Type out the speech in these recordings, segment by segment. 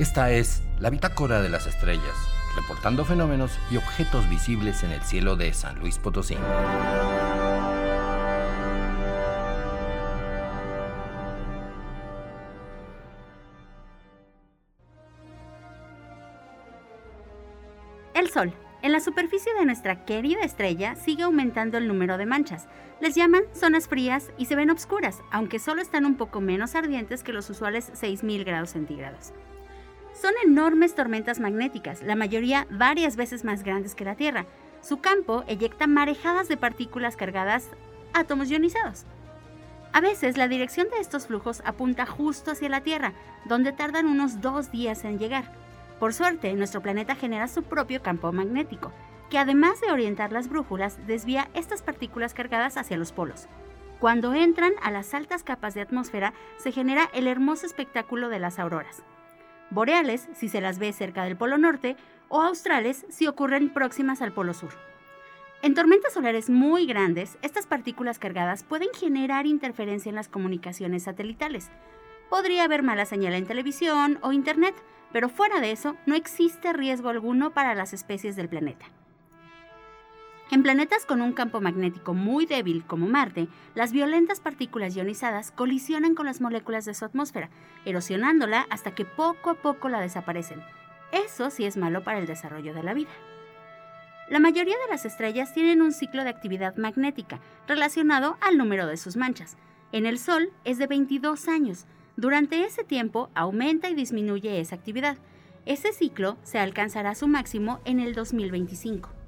Esta es la bitácora de las estrellas, reportando fenómenos y objetos visibles en el cielo de San Luis Potosí. El Sol. En la superficie de nuestra querida estrella sigue aumentando el número de manchas. Les llaman zonas frías y se ven oscuras, aunque solo están un poco menos ardientes que los usuales 6.000 grados centígrados. Son enormes tormentas magnéticas, la mayoría varias veces más grandes que la Tierra. Su campo eyecta marejadas de partículas cargadas, átomos ionizados. A veces la dirección de estos flujos apunta justo hacia la Tierra, donde tardan unos dos días en llegar. Por suerte, nuestro planeta genera su propio campo magnético, que además de orientar las brújulas, desvía estas partículas cargadas hacia los polos. Cuando entran a las altas capas de atmósfera, se genera el hermoso espectáculo de las auroras. Boreales si se las ve cerca del Polo Norte o australes si ocurren próximas al Polo Sur. En tormentas solares muy grandes, estas partículas cargadas pueden generar interferencia en las comunicaciones satelitales. Podría haber mala señal en televisión o internet, pero fuera de eso no existe riesgo alguno para las especies del planeta. En planetas con un campo magnético muy débil como Marte, las violentas partículas ionizadas colisionan con las moléculas de su atmósfera, erosionándola hasta que poco a poco la desaparecen. Eso sí es malo para el desarrollo de la vida. La mayoría de las estrellas tienen un ciclo de actividad magnética relacionado al número de sus manchas. En el Sol es de 22 años, durante ese tiempo aumenta y disminuye esa actividad. Ese ciclo se alcanzará su máximo en el 2025.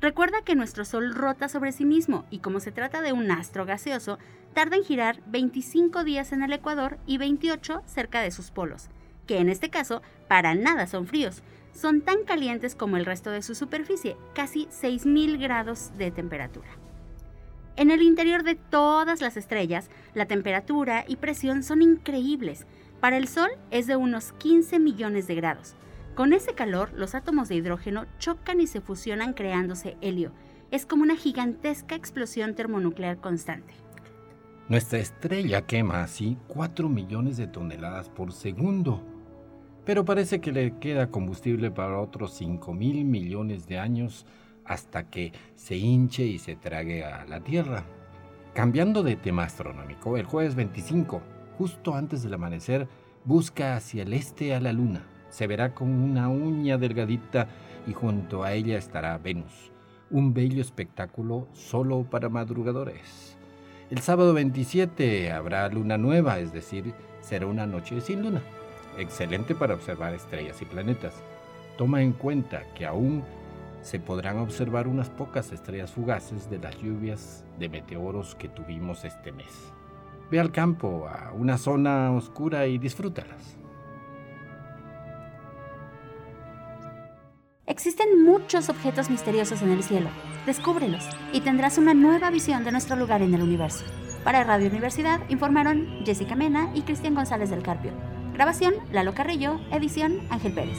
Recuerda que nuestro Sol rota sobre sí mismo y como se trata de un astro gaseoso, tarda en girar 25 días en el ecuador y 28 cerca de sus polos, que en este caso para nada son fríos, son tan calientes como el resto de su superficie, casi 6.000 grados de temperatura. En el interior de todas las estrellas, la temperatura y presión son increíbles. Para el Sol es de unos 15 millones de grados. Con ese calor, los átomos de hidrógeno chocan y se fusionan creándose helio. Es como una gigantesca explosión termonuclear constante. Nuestra estrella quema así 4 millones de toneladas por segundo. Pero parece que le queda combustible para otros 5 mil millones de años hasta que se hinche y se trague a la Tierra. Cambiando de tema astronómico, el jueves 25, justo antes del amanecer, busca hacia el este a la Luna. Se verá con una uña delgadita y junto a ella estará Venus, un bello espectáculo solo para madrugadores. El sábado 27 habrá luna nueva, es decir, será una noche sin luna. Excelente para observar estrellas y planetas. Toma en cuenta que aún se podrán observar unas pocas estrellas fugaces de las lluvias de meteoros que tuvimos este mes. Ve al campo, a una zona oscura y disfrútalas. Existen muchos objetos misteriosos en el cielo. Descúbrelos y tendrás una nueva visión de nuestro lugar en el universo. Para Radio Universidad informaron Jessica Mena y Cristian González del Carpio. Grabación, Lalo Carrillo. Edición, Ángel Pérez.